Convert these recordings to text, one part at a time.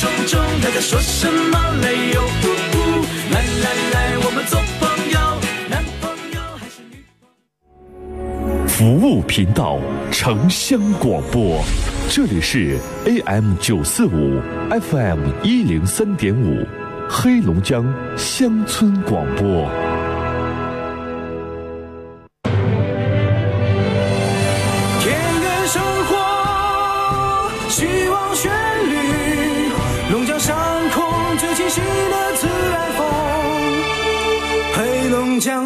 冲冲，他在说什么理由？来来来，我们做朋友，男朋友还是女朋友？服务频道，城乡广播，这里是 AM 九四五，FM 一零三点五，黑龙江乡村广播。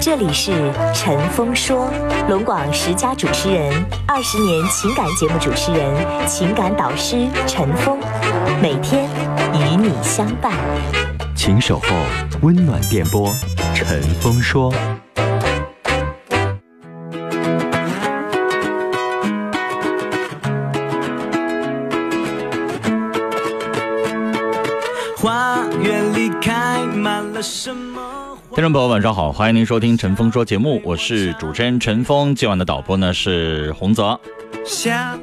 这里是陈峰说，龙广十佳主持人，二十年情感节目主持人，情感导师陈峰，每天与你相伴。请守候温暖电波，陈峰说。花园里开满了什么花？听众朋友，晚上好，欢迎您收听陈峰说节目，我是主持人陈峰。今晚的导播呢是洪泽。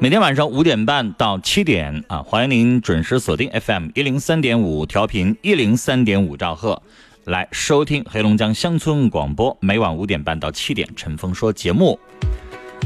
每天晚上五点半到七点啊，欢迎您准时锁定 FM 一零三点五调频一零三点五兆赫，来收听黑龙江乡村广播。每晚五点半到七点，陈峰说节目。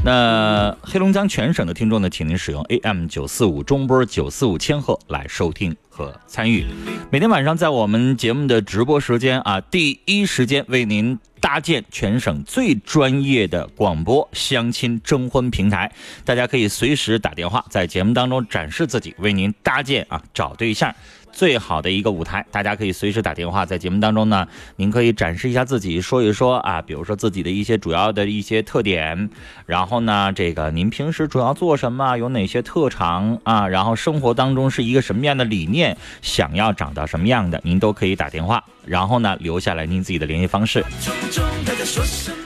那黑龙江全省的听众呢，请您使用 AM 九四五中波九四五千赫来收听和参与。每天晚上在我们节目的直播时间啊，第一时间为您搭建全省最专业的广播相亲征婚平台，大家可以随时打电话，在节目当中展示自己，为您搭建啊找对象。最好的一个舞台，大家可以随时打电话，在节目当中呢，您可以展示一下自己，说一说啊，比如说自己的一些主要的一些特点，然后呢，这个您平时主要做什么，有哪些特长啊，然后生活当中是一个什么样的理念，想要长到什么样的，您都可以打电话，然后呢，留下来您自己的联系方式。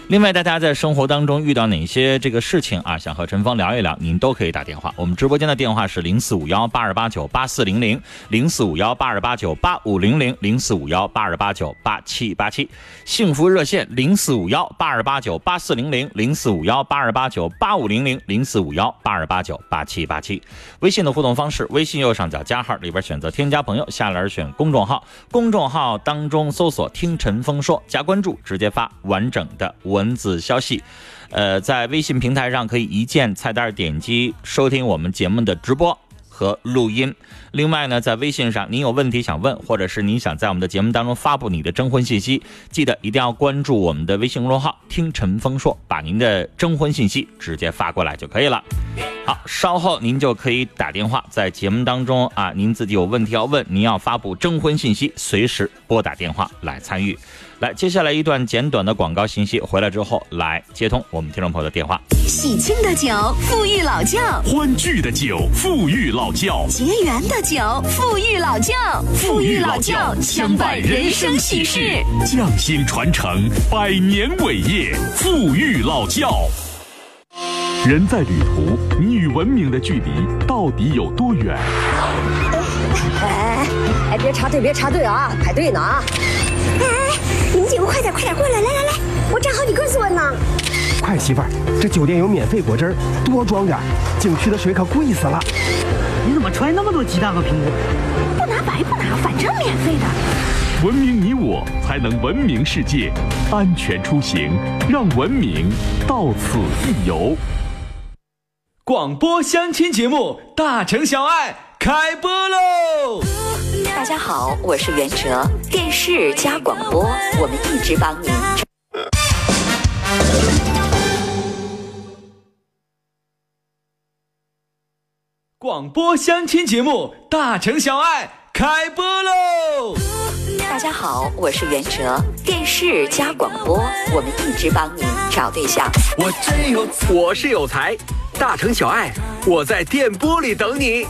另外，大家在生活当中遇到哪些这个事情啊，想和陈峰聊一聊，您都可以打电话。我们直播间的电话是零四五幺八二八九八四零零零四五幺八二八九八五零零零四五幺八二八九八七八七，幸福热线零四五幺八二八九八四零零零四五幺八二八九八五零零零四五幺八二八九八七八七。微信的互动方式，微信右上角加号里边选择添加朋友，下栏选公众号，公众号当中搜索“听陈峰说”，加关注，直接发完整的文字消息。呃，在微信平台上可以一键菜单点击收听我们节目的直播和录音。另外呢，在微信上您有问题想问，或者是您想在我们的节目当中发布你的征婚信息，记得一定要关注我们的微信公众号“听陈峰说”，把您的征婚信息直接发过来就可以了。好，稍后您就可以打电话，在节目当中啊，您自己有问题要问，您要发布征婚信息，随时拨打电话来参与。来，接下来一段简短的广告信息，回来之后来接通我们听众朋友的电话。喜庆的酒，富裕老窖；欢聚的酒，富裕老窖，结缘的酒，富裕老窖。富裕老窖，相伴人生喜事。匠心传承，百年伟业，富裕老窖。人在旅途，你与文明的距离到底有多远？哎哎，别插队，别插队啊，排队呢啊！哎哎，你们几个快点，快点过来，来来来，我站好几个座呢。快，媳妇儿，这酒店有免费果汁儿，多装点。景区的水可贵死了。你怎么揣那么多鸡蛋和苹果？不拿白不拿，反正免费的。文明你我，才能文明世界。安全出行，让文明到此一游。广播相亲节目《大城小爱》开播喽！大家好，我是袁哲，电视加广播，我们一直帮您。广播相亲节目《大城小爱》开播喽！大家好，我是袁哲，电视加广播，我们一直帮您找对象。我真有，我是有才，大城小爱，我在电波里等你。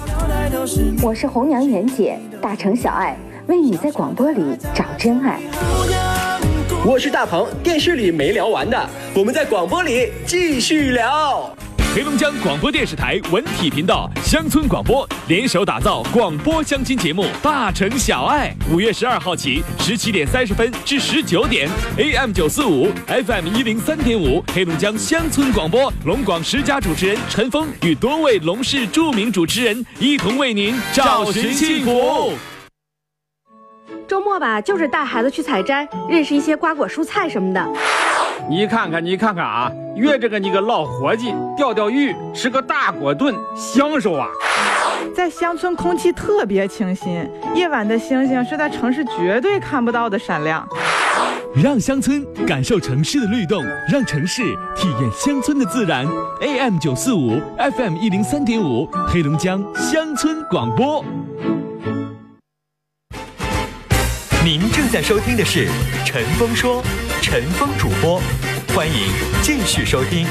我是红娘袁姐，大城小爱，为你在广播里找真爱。我是大鹏，电视里没聊完的，我们在广播里继续聊。黑龙江广播电视台文体频道乡村广播联手打造广播相亲节目《大城小爱》，五月十二号起，十七点三十分至十九点，AM 九四五，FM 一零三点五，黑龙江乡村广播，龙广十佳主持人陈峰与多位龙市著名主持人一同为您找寻幸福。周末吧，就是带孩子去采摘，认识一些瓜果蔬菜什么的。你看看，你看看啊，约着个你个老伙计钓钓鱼，吃个大锅炖，享受啊！在乡村空气特别清新，夜晚的星星是在城市绝对看不到的闪亮。让乡村感受城市的律动，让城市体验乡村的自然。AM 九四五，FM 一零三点五，黑龙江乡村广播。您正在收听的是《陈峰说》，陈峰主播，欢迎继续收听。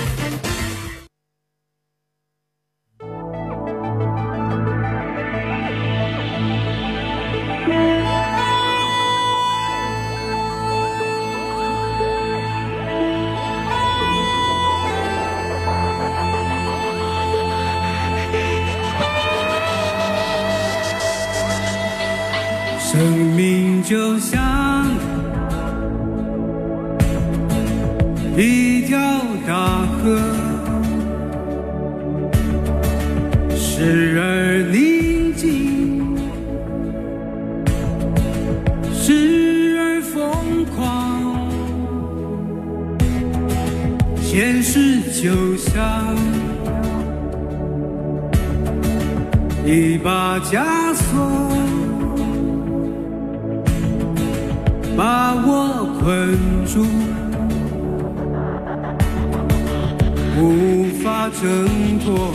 无法挣脱。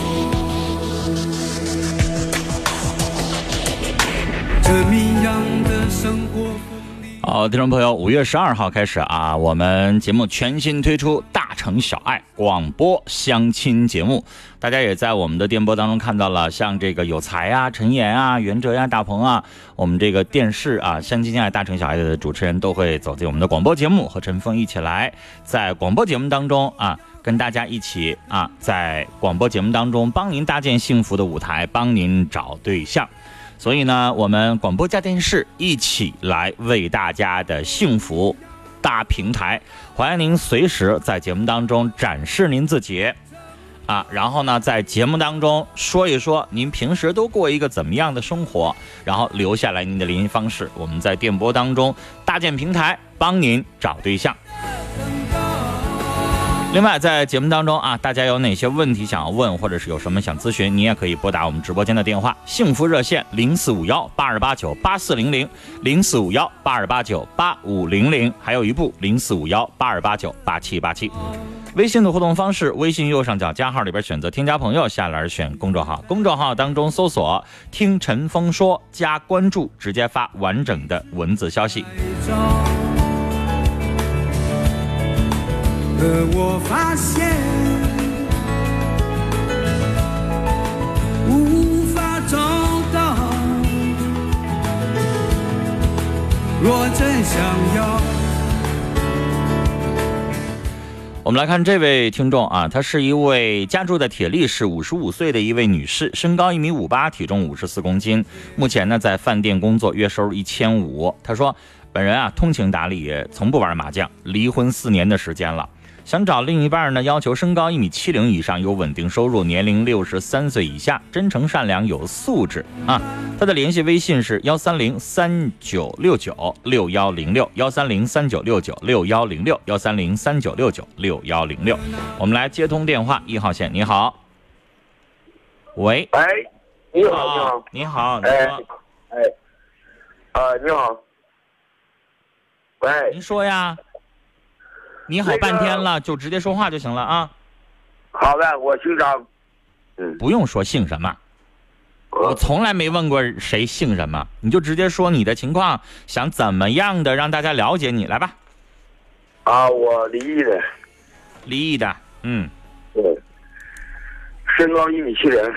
这谜样的生活。好，听众朋友，五月十二号开始啊，我们节目全新推出《大城小爱》广播相亲节目。大家也在我们的电波当中看到了，像这个有才啊、陈岩啊、袁哲呀、大鹏啊，我们这个电视啊相亲相爱大城小爱的主持人都会走进我们的广播节目，和陈峰一起来在广播节目当中啊，跟大家一起啊，在广播节目当中帮您搭建幸福的舞台，帮您找对象。所以呢，我们广播加电视一起来为大家的幸福搭平台。欢迎您随时在节目当中展示您自己，啊，然后呢，在节目当中说一说您平时都过一个怎么样的生活，然后留下来您的联系方式，我们在电波当中搭建平台，帮您找对象。另外，在节目当中啊，大家有哪些问题想要问，或者是有什么想咨询，你也可以拨打我们直播间的电话，幸福热线零四五幺八二八九八四零零零四五幺八二八九八五零零，还有一部零四五幺八二八九八七八七。微信的互动方式，微信右上角加号里边选择添加朋友，下栏选公众号，公众号当中搜索“听陈峰说”，加关注，直接发完整的文字消息。可我发现，无法找到。若真想要，我们来看这位听众啊，她是一位家住在铁力市五十五岁的一位女士，身高一米五八，体重五十四公斤，目前呢在饭店工作，月收入一千五。她说，本人啊通情达理，从不玩麻将，离婚四年的时间了。想找另一半呢，要求身高一米七零以上，有稳定收入，年龄六十三岁以下，真诚善良，有素质啊。他的联系微信是幺三零三九六九六幺零六幺三零三九六九六幺零六幺三零三九六九六幺零六。我们来接通电话，一号线，你好。喂。喂，你好，你好，你好，哎，哎，啊，你好。喂。您说呀。你好，半天了，就直接说话就行了啊。好的，我姓张。嗯，不用说姓什么。我从来没问过谁姓什么，你就直接说你的情况，想怎么样的让大家了解你，来吧。啊，我离异的，离异的，嗯，对，身高一米七零，嗯，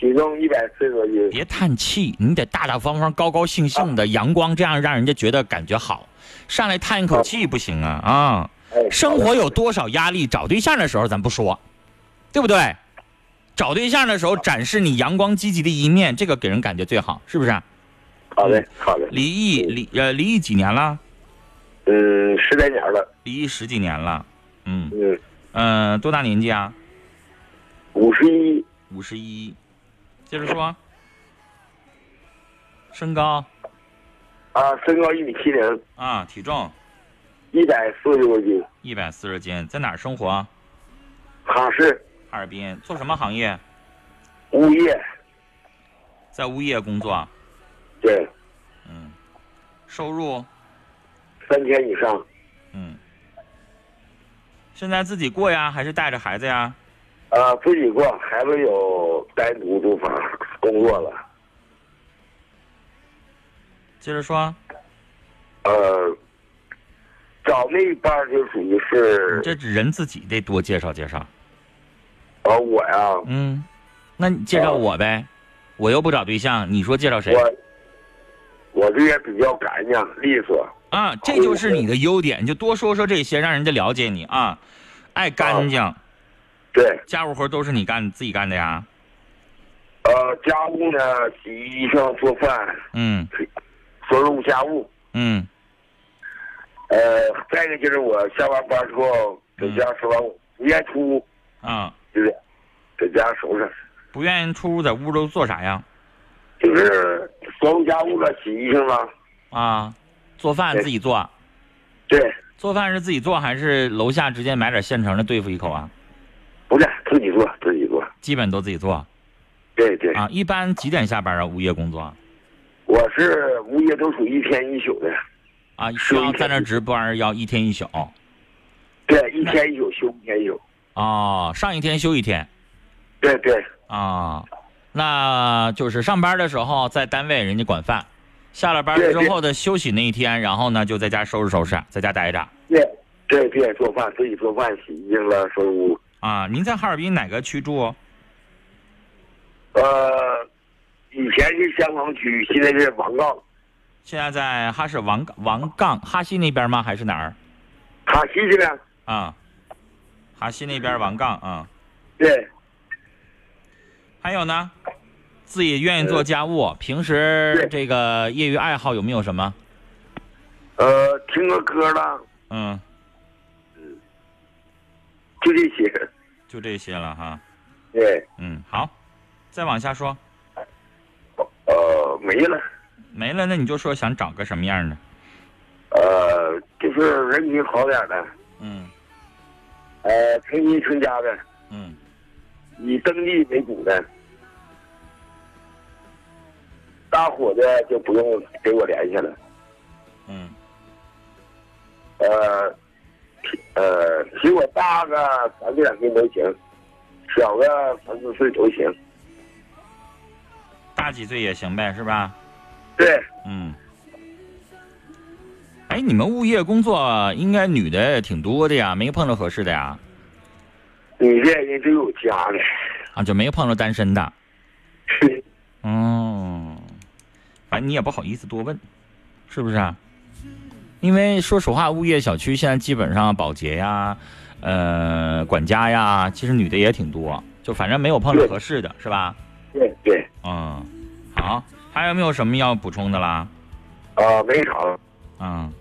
体重一百四十多斤。别叹气，你得大大方方、高高兴兴的、阳光，这样让人家觉得感觉好。上来叹一口气不行啊啊！生活有多少压力？找对象的时候咱不说，对不对？找对象的时候展示你阳光积极的一面，这个给人感觉最好，是不是？好的，好的。离异离呃离异几年了？嗯，十来年了。离异十几年了，嗯嗯嗯，多大年纪啊？五十一。五十一，接着说。身高？啊，身高一米七零。啊，体重？一百四十多斤。一百四十斤，在哪儿生活？哈市。哈尔滨，做什么行业？物业。在物业工作。对。嗯。收入？三千以上。嗯。现在自己过呀，还是带着孩子呀？啊，自己过，孩子有单独住房，工作了。接着说。呃，找那一半就属于是。这人自己得多介绍介绍。啊，我呀。嗯，那你介绍我呗，我又不找对象，你说介绍谁？我我这人比较干净利索。啊，这就是你的优点，你就多说说这些，让人家了解你啊。爱干净。对。家务活都是你干自己干的呀？呃，家务呢，洗衣裳、做饭。嗯。收拾家务。嗯。呃，再一个就是我下完班之后，在家收完不愿出屋。啊。就是在家收拾。不愿意出屋，在屋都做啥呀？就是收拾家务了，洗衣裳了。啊，做饭自己做。对。做饭是自己做还是楼下直接买点现成的对付一口啊？自己做，自己做。基本都自己做。对对。啊，一般几点下班啊？物业工作？我是物业都属于一天一宿的。啊，需要在那值班要一天一宿。对，一天一宿休一天一宿。哦，上一天休一天。对对。啊，那就是上班的时候在单位人家管饭，下了班之后的休息那一天，然后呢就在家收拾收拾，在家待着。对对对，做饭自己做饭，洗衣裳了，收拾屋。啊，您在哈尔滨哪个区住？呃，以前是香坊区，现在是王岗。现在在哈市王王岗哈西那边吗？还是哪儿？哈西这边。啊，哈西那边王岗啊。对。还有呢，自己愿意做家务，平时这个业余爱好有没有什么？呃，听个歌了。嗯。就这些。就这些了哈。对。嗯，好，再往下说。呃，没了。没了，那你就说想找个什么样的？呃，就是人品好点的。嗯。呃，成亲成家的。嗯。以登记为主的。大伙的就不用给我联系了。嗯。呃，呃，比我大个三岁两岁都行，小个三四岁都行。大几岁也行呗，是吧？对。嗯。哎，你们物业工作应该女的挺多的呀，没碰着合适的呀？女的人都有家的。啊，就没碰着单身的。是。哦。反正你也不好意思多问，是不是啊？因为说实话，物业小区现在基本上保洁呀、呃管家呀，其实女的也挺多，就反正没有碰着合适的，是吧？对对。嗯，好，还有没有什么要补充的啦？啊，没啥。嗯，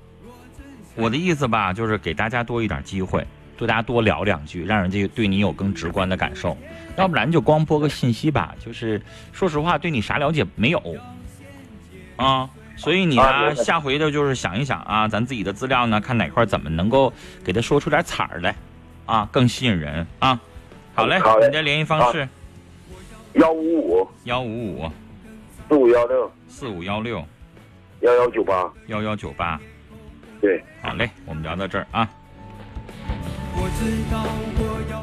我的意思吧，就是给大家多一点机会，对大家多聊两句，让人家对你有更直观的感受。要不然就光播个信息吧，就是说实话，对你啥了解没有。啊，所以你呢，下回的就是想一想啊，咱自己的资料呢，看哪块怎么能够给他说出点彩儿来，啊，更吸引人啊。好嘞好，你的联系方式：幺五五幺五五四五幺六四五幺六幺幺九八幺幺九八。对，好嘞，我们聊到这儿啊。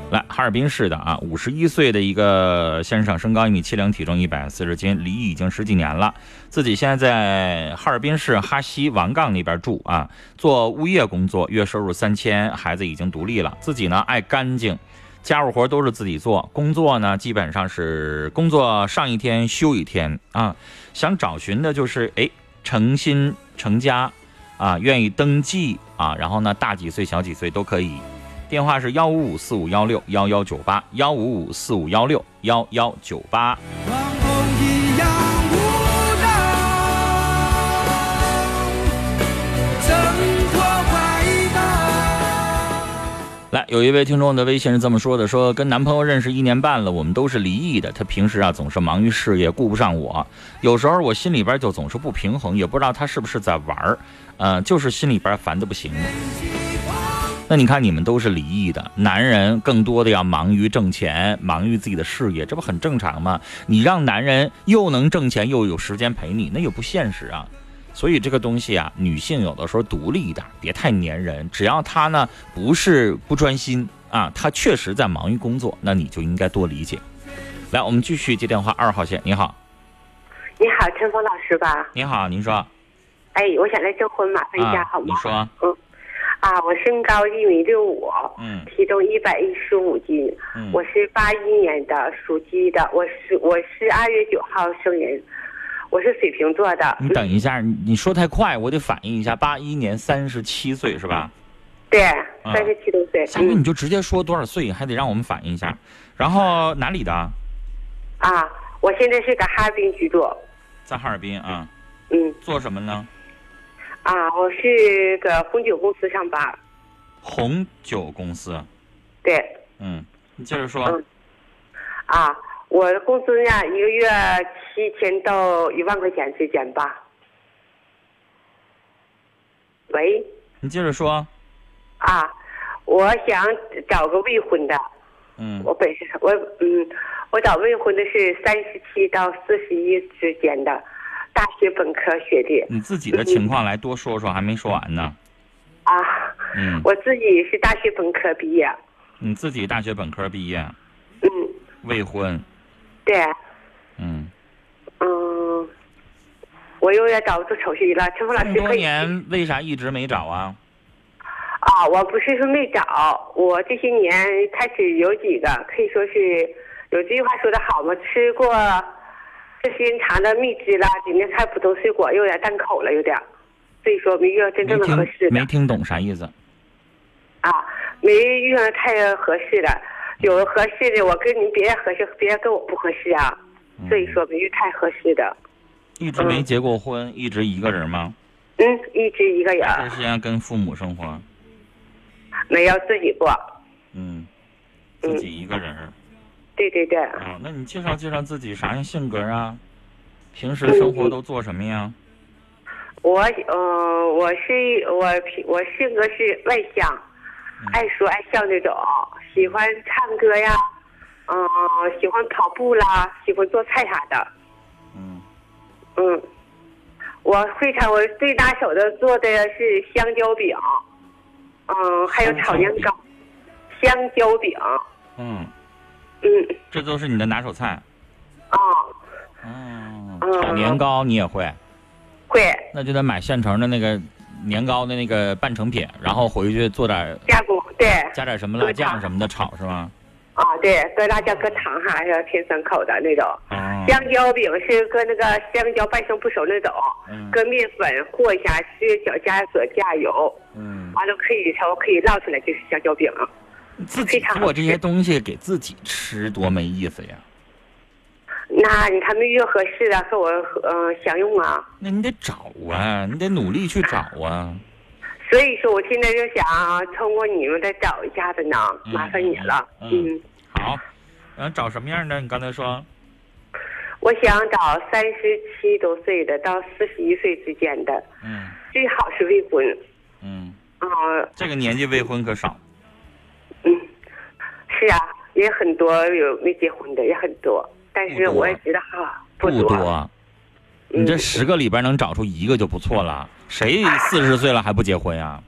来，哈尔滨市的啊，五十一岁的一个先生，身高一米七零，体重一百四十斤，离异已经十几年了，自己现在在哈尔滨市哈西王岗那边住啊，做物业工作，月收入三千，孩子已经独立了，自己呢爱干净，家务活都是自己做，工作呢基本上是工作上一天休一天啊，想找寻的就是哎成心成家啊，愿意登记啊，然后呢大几岁小几岁都可以。电话是幺五五四五幺六幺幺九八幺五五四五幺六幺幺九八。来，有一位听众的微信是这么说的：说跟男朋友认识一年半了，我们都是离异的。他平时啊总是忙于事业，顾不上我。有时候我心里边就总是不平衡，也不知道他是不是在玩儿，呃，就是心里边烦的不行。那你看，你们都是离异的，男人更多的要忙于挣钱，忙于自己的事业，这不很正常吗？你让男人又能挣钱又有时间陪你，那也不现实啊。所以这个东西啊，女性有的时候独立一点，别太粘人。只要他呢不是不专心啊，他确实在忙于工作，那你就应该多理解。来，我们继续接电话，二号线，你好。你好，陈峰老师吧？你好，您说。哎，我想来征婚，麻烦一下，好吗？你说。嗯。啊，我身高一米六五，嗯，体重一百一十五斤，嗯，我是八一年的，属鸡的，我是我是二月九号生人，我是水瓶座的。你等一下，你你说太快，我得反应一下。八一年三十七岁是吧？对，三十七多岁。下面你就直接说多少岁，还得让我们反应一下。然后哪里的？啊，我现在是在哈尔滨居住。在哈尔滨啊？嗯。做什么呢？啊，我是个红酒公司上班。红酒公司。对。嗯，你接着说。嗯。啊，我的工资呢，一个月七千到一万块钱之间吧。喂。你接着说。啊，我想找个未婚的。嗯。我本身我嗯，我找未婚的是三十七到四十一之间的。大学本科学历，你自己的情况来多说说，还没说完呢。啊，嗯，我自己是大学本科毕业。你自己大学本科毕业？嗯。未婚。对。嗯。嗯，我又要找做手续了。陈峰老师，多年为啥一直没找啊？啊，我不是说没找，我这些年开始有几个，可以说是有这句话说的好嘛，吃过。时间长的蜜汁啦，里面菜普通水果有点淡口了，有点，所以说没遇到真正的合适的。没听懂啥意思？啊，没遇上太合适的，有合适的，我跟你别人合适，别人跟我不合适啊，所以说没遇太合适的。一直没结过婚，一直一个人吗？嗯，一直一个人。长时间跟父母生活？没有自己过。嗯，自己一个人。对对对。啊，那你介绍介绍自己啥样性格啊？平时生活都做什么呀？我呃，我是我我性格是外向，爱说爱笑那种，喜欢唱歌呀，嗯，喜欢跑步啦，喜欢做菜啥的。嗯。嗯，我非常我最拿手的做的是香蕉饼，嗯，还有炒年糕，香蕉饼。嗯。嗯，这都是你的拿手菜。哦。哦。炒年糕你也会？会。那就得买现成的那个年糕的那个半成品，然后回去做点加工，对。加点什么辣酱什么的炒是吗？啊，对，搁辣酱搁糖哈，要甜酸口的那种。哦。香蕉饼是搁那个香蕉半生不熟那种，搁面粉和一下，是小加索加油。嗯。完了可以稍可以烙出来就是香蕉饼。自己做这些东西给自己吃多没意思呀！那你看没遇合适的和我嗯享用啊？那你得找啊，你得努力去找啊。所以说，我现在就想通过你们再找一下子呢，麻烦你了。嗯，好，嗯，找什么样的？你刚才说。我想找三十七多岁的到四十一岁之间的。嗯。最好是未婚。嗯。啊。这个年纪未婚可少。也很多有没结婚的也很多，但是我也知道哈，不多。你这十个里边能找出一个就不错了。谁四十岁了还不结婚呀？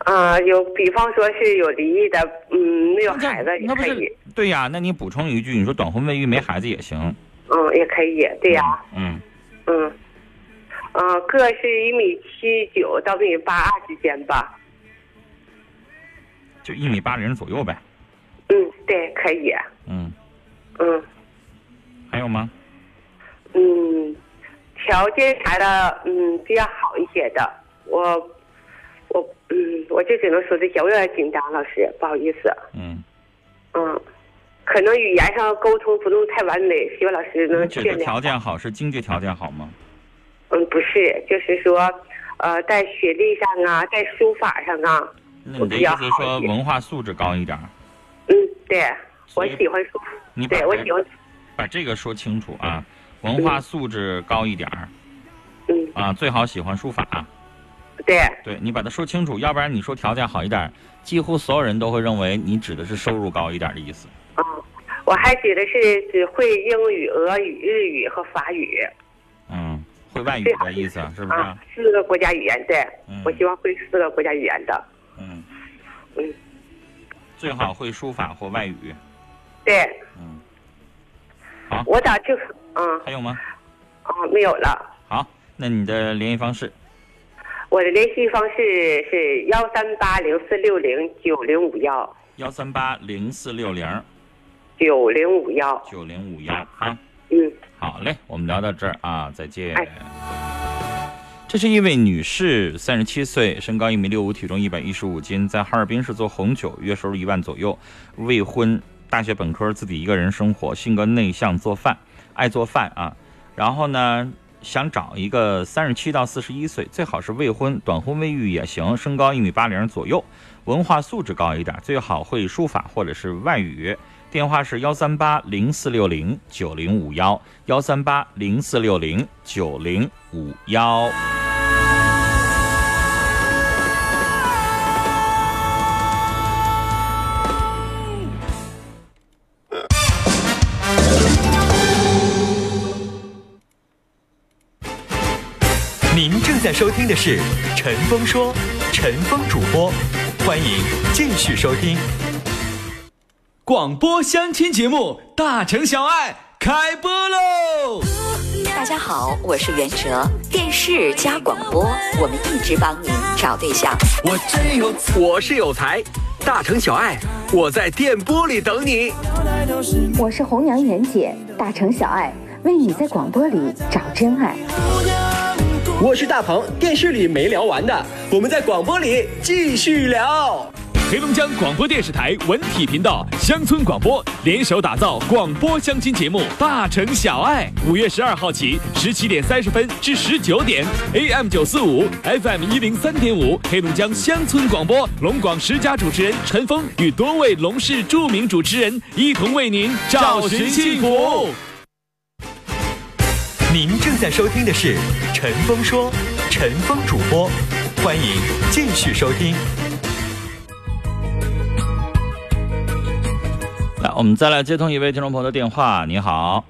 啊，有比方说是有离异的，嗯，没有孩子也可以，对呀？那你补充一句，你说短婚未育没孩子也行。嗯，也可以，对呀、嗯，嗯，嗯，个是一米七九到一米八二之间吧，就一米八零左右呗。嗯，对，可以，嗯，嗯还有吗？嗯，条件啥的，嗯，比较好一些的，我我嗯，我就只能说这些，我有点紧张，老师，不好意思，嗯嗯，可能语言上沟通不能太完美，希望老师能指的见谅。条件好是经济条件好吗？嗯，不是，就是说，呃，在学历上啊，在书法上啊，那你的意思是说文化素质高一点？嗯，对，我喜欢书，你对我喜欢，把这个说清楚啊，文化素质高一点儿。嗯。啊，最好喜欢书法。对。对你把它说清楚，要不然你说条件好一点儿，几乎所有人都会认为你指的是收入高一点儿的意思。我还指的是只会英语、俄语、日语和法语嗯，会外语的意思是不是？啊，四个国家语言。对，我希望会四个国家语言的。嗯嗯，最好会书法或外语。对。嗯。好。我咋就嗯还有吗？啊没有了。好，那你的联系方式？我的联系方式是幺三八零四六零九零五幺幺三八零四六零九零五幺。九零五幺啊。嗯。好嘞，我们聊到这儿啊，再见。哎这是一位女士，三十七岁，身高一米六五，体重一百一十五斤，在哈尔滨市做红酒，月收入一万左右，未婚，大学本科，自己一个人生活，性格内向，做饭，爱做饭啊。然后呢，想找一个三十七到四十一岁，最好是未婚，短婚未育也行，身高一米八零左右，文化素质高一点，最好会书法或者是外语。电话是幺三八零四六零九零五幺，幺三八零四六零九零五幺。收听的是《陈峰说》，陈峰主播，欢迎继续收听。广播相亲节目《大城小爱》开播喽！大家好，我是袁哲，电视加广播，我们一直帮您找对象。我真有，我是有才，大城小爱，我在电波里等你。我是红娘袁姐，大城小爱，为你在广播里找真爱。我是大鹏，电视里没聊完的，我们在广播里继续聊。黑龙江广播电视台文体频道乡村广播联手打造广播相亲节目《大城小爱》，五月十二号起，十七点三十分至十九点，AM 九四五，FM 一零三点五，黑龙江乡村广播龙广十佳主持人陈峰与多位龙市著名主持人一同为您找寻幸福。您正在收听的是《陈峰说》，陈峰主播，欢迎继续收听。来，我们再来接通一位听众朋友的电话。你好，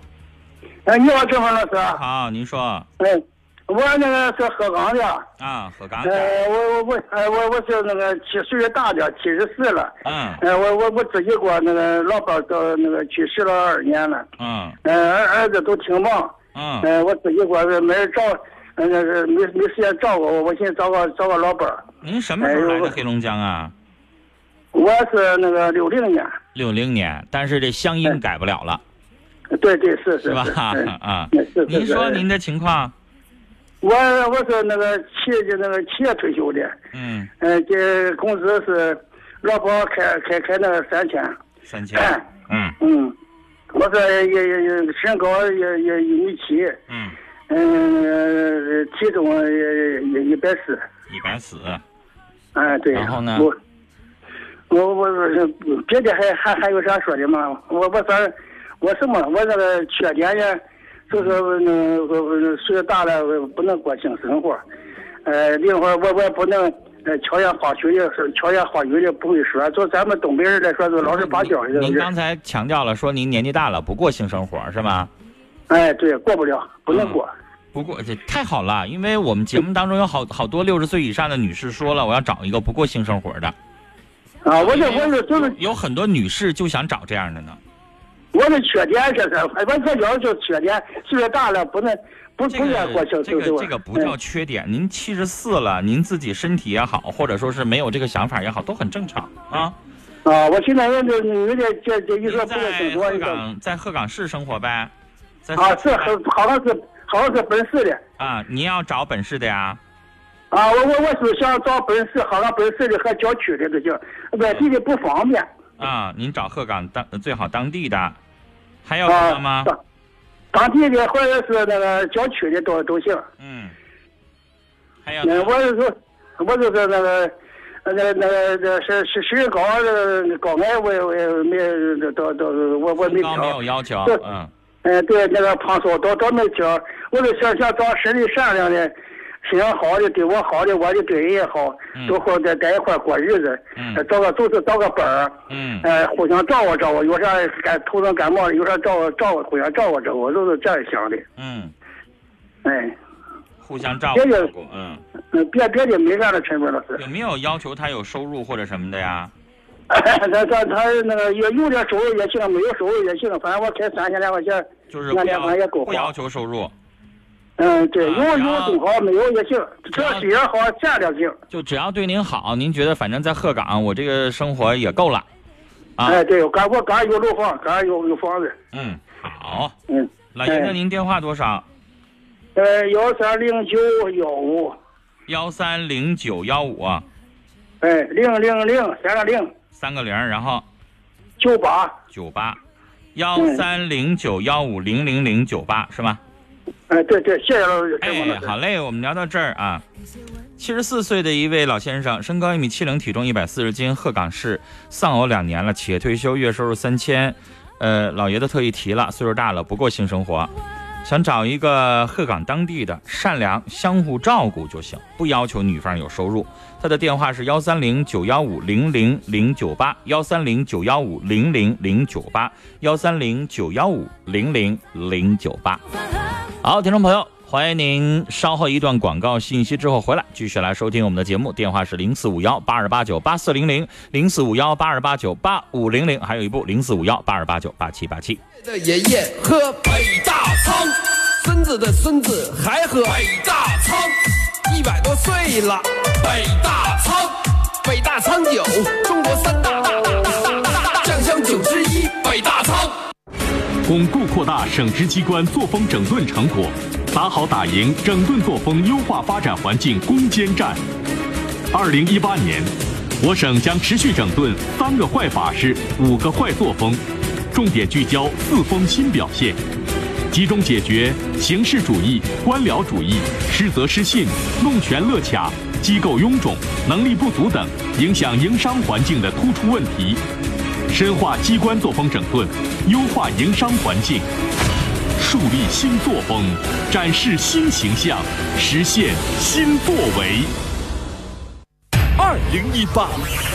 哎，你好，陈峰老师。好，您说。哎，我那个是鹤岗的。啊，鹤岗。呃，我我我，哎，我我是那个七岁大的，七十四了。嗯。呃，我我我自己过那个老伴到那个去世了二年了。嗯。呃，儿儿子都挺忙。嗯。呃，我自己过没人照，呃，那是没没时间照顾我，我寻思找个找个老伴儿。您什么时候来的黑龙江啊？我是那个六零年。六零年，但是这乡音改不了了。对对是是是吧？是 啊，是您说您的情况？我我是那个企业那个企业退休的，嗯，呃，这工资是老婆开开开那个三千，三千，嗯嗯，我这也也也身高也也一米七，嗯嗯，体重也也一百四，一百四，嗯对，然后呢？我我我我别的还还还有啥说的吗？我我说我什么我这个缺点呢，就是那个岁数大了不能过性生活，呃，另外我我也不能呃巧言花语的是巧言花语的不会说，就咱们东北人来说就老实巴交的。您刚才强调了说您年纪大了不过性生活是吗？哎，对，过不了，不能过。不过这太好了，因为我们节目当中有好好多六十岁以上的女士说了，我要找一个不过性生活的。啊，我这我是就是有很多女士就想找这样的呢。我的缺点这是，我这叫就缺点，岁数大了不能不不愿过性这个这个不叫缺点，您七十四了，您自己身体也好，或者说是没有这个想法也好，都很正常啊。啊，我现在人这人家这这一说不在鹤岗在鹤岗市生活呗。啊，是好像是好像是本市的。啊，你要找本市的呀？啊，我我我是想找本市，好像本市的和郊区的这行，外地的不方便。啊，您找鹤岗当最好当地的。还有什么吗？当地的或者是那个郊区的都都行。嗯。还有。我是说，我就是那个，那个那个那是是身高高矮我我没都都我我没挑。没有要求。嗯。哎，对，那个胖瘦都都没挑，我就想想找身体善良的。心情好的，对我好的，我就对人也好，都好在在一块过日子。嗯，找个就是找个伴儿。嗯，呃，互相照顾照顾，有啥感头疼感冒有啥照顾照顾互相照顾照顾，都是这样想的。嗯，哎，互相照顾别别的没啥的成本了是。有没有要求他有收入或者什么的呀？他他他那个有有点收入也行，没有收入也行，反正我开三千来块钱，就是两千块也够不要求收入。嗯，对，有有都好，没有也行，只要心眼好，价量行。就只要对您好，您觉得反正在鹤岗，我这个生活也够了。啊，哎，对，刚我刚有楼房，刚有有房子。嗯，好。嗯，老爷子，您电话多少？呃，幺三零九幺五。幺三零九幺五。哎，零零零三个零。三个零，然后。九八。九八。幺三零九幺五零零零九八是吗？哎，对对，谢谢老师。哎，好嘞，我们聊到这儿啊。七十四岁的一位老先生，身高一米七零，体重一百四十斤，鹤岗市，丧偶两年了，企业退休，月收入三千。呃，老爷子特意提了，岁数大了，不过性生活，想找一个鹤岗当地的，善良，相互照顾就行，不要求女方有收入。他的电话是幺三零九幺五零零零九八，幺三零九幺五零零零九八，幺三零九幺五零零零九八。好，听众朋友，欢迎您稍后一段广告信息之后回来，继续来收听我们的节目。电话是零四五幺八二八九八四零零，零四五幺八二八九八五零零，还有一部零四五幺八二八九八七八七。的爷爷喝北大仓，孙子的孙子还喝北大仓，一百多岁了，北大仓，北大仓酒，中国三大大大大大大酱香酒之一，北大仓。巩固扩大省直机关作风整顿成果，打好打赢整顿作风优化发展环境攻坚战。二零一八年，我省将持续整顿三个坏法式、五个坏作风，重点聚焦四风新表现，集中解决形式主义、官僚主义、失责失信、弄权乐卡、机构臃肿、能力不足等影响营商环境的突出问题。深化机关作风整顿，优化营商环境，树立新作风，展示新形象，实现新作为。二零一八，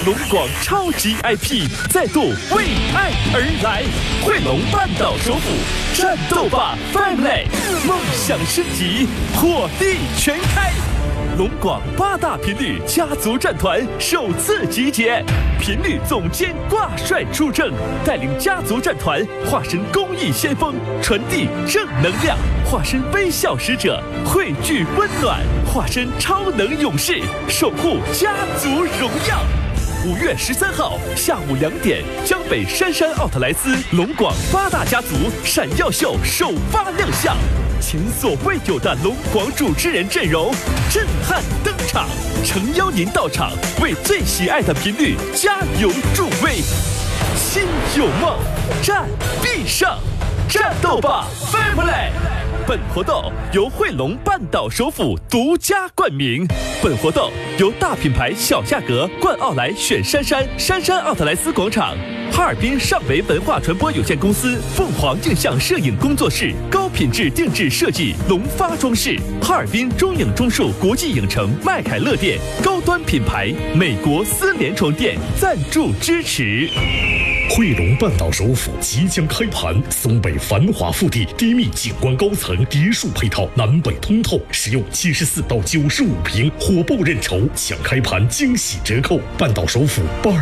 龙广超级 IP 再度为爱而来，汇龙半岛首府，战斗吧 Family，梦想升级，火力全开。龙广八大频率家族战团首次集结，频率总监挂帅出征，带领家族战团化身公益先锋，传递正能量，化身微笑使者，汇聚温暖，化身超能勇士，守护家族荣耀。五月十三号下午两点，江北杉杉奥特莱斯龙广八大家族闪耀秀首发亮相。前所未有的龙广主持人阵容，震撼登场，诚邀您到场，为最喜爱的频率加油助威。心有梦，战必胜，战斗吧，Family！本活动由汇龙半岛首府独家冠名，本活动由大品牌小价格冠奥莱选杉杉杉杉奥特莱斯广场。哈尔滨上维文化传播有限公司凤凰镜像摄影工作室高品质定制设计龙发装饰，哈尔滨中影中数国际影城麦凯乐店高端品牌美国丝联床垫赞助支持。汇龙半岛首府即将开盘，松北繁华腹地，低密景观高层，别墅配套，南北通透，使用七十四到九十五平，火爆认筹，抢开盘惊喜折扣。半岛首府巴尔。